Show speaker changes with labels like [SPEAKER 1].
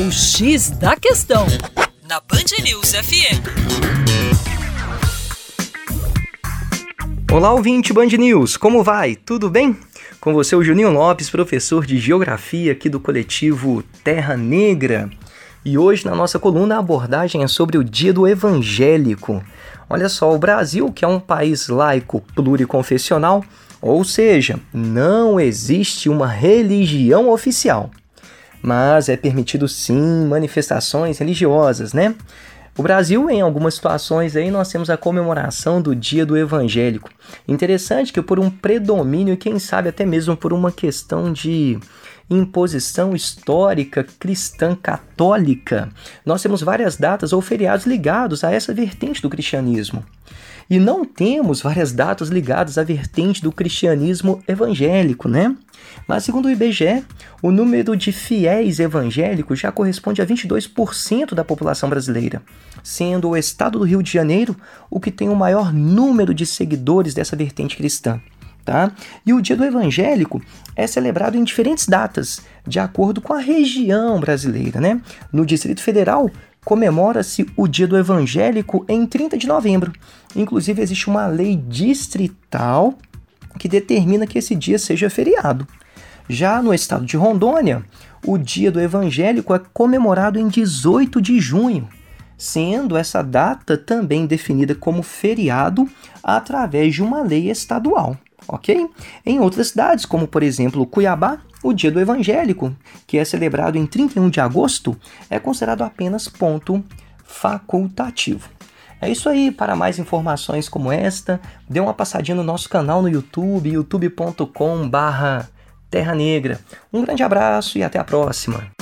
[SPEAKER 1] O X da Questão, na Band News FM.
[SPEAKER 2] Olá, ouvinte Band News, como vai? Tudo bem? Com você, o Juninho Lopes, professor de Geografia aqui do coletivo Terra Negra. E hoje, na nossa coluna, a abordagem é sobre o Dia do Evangélico. Olha só, o Brasil, que é um país laico pluriconfessional, ou seja, não existe uma religião oficial mas é permitido sim manifestações religiosas, né? O Brasil, em algumas situações aí, nós temos a comemoração do Dia do Evangélico. Interessante que por um predomínio e quem sabe até mesmo por uma questão de imposição histórica cristã católica, nós temos várias datas ou feriados ligados a essa vertente do cristianismo. E não temos várias datas ligadas à vertente do cristianismo evangélico, né? Mas segundo o IBGE, o número de fiéis evangélicos já corresponde a 22% da população brasileira, sendo o estado do Rio de Janeiro o que tem o maior número de seguidores dessa vertente cristã. Tá? E o Dia do Evangélico é celebrado em diferentes datas, de acordo com a região brasileira. Né? No Distrito Federal, comemora-se o Dia do Evangélico em 30 de novembro. Inclusive, existe uma lei distrital que determina que esse dia seja feriado. Já no estado de Rondônia, o Dia do Evangélico é comemorado em 18 de junho, sendo essa data também definida como feriado através de uma lei estadual, ok? Em outras cidades, como por exemplo Cuiabá, o Dia do Evangélico, que é celebrado em 31 de agosto, é considerado apenas ponto facultativo. É isso aí, para mais informações como esta, dê uma passadinha no nosso canal no YouTube, youtube.com barra Terra Negra. Um grande abraço e até a próxima.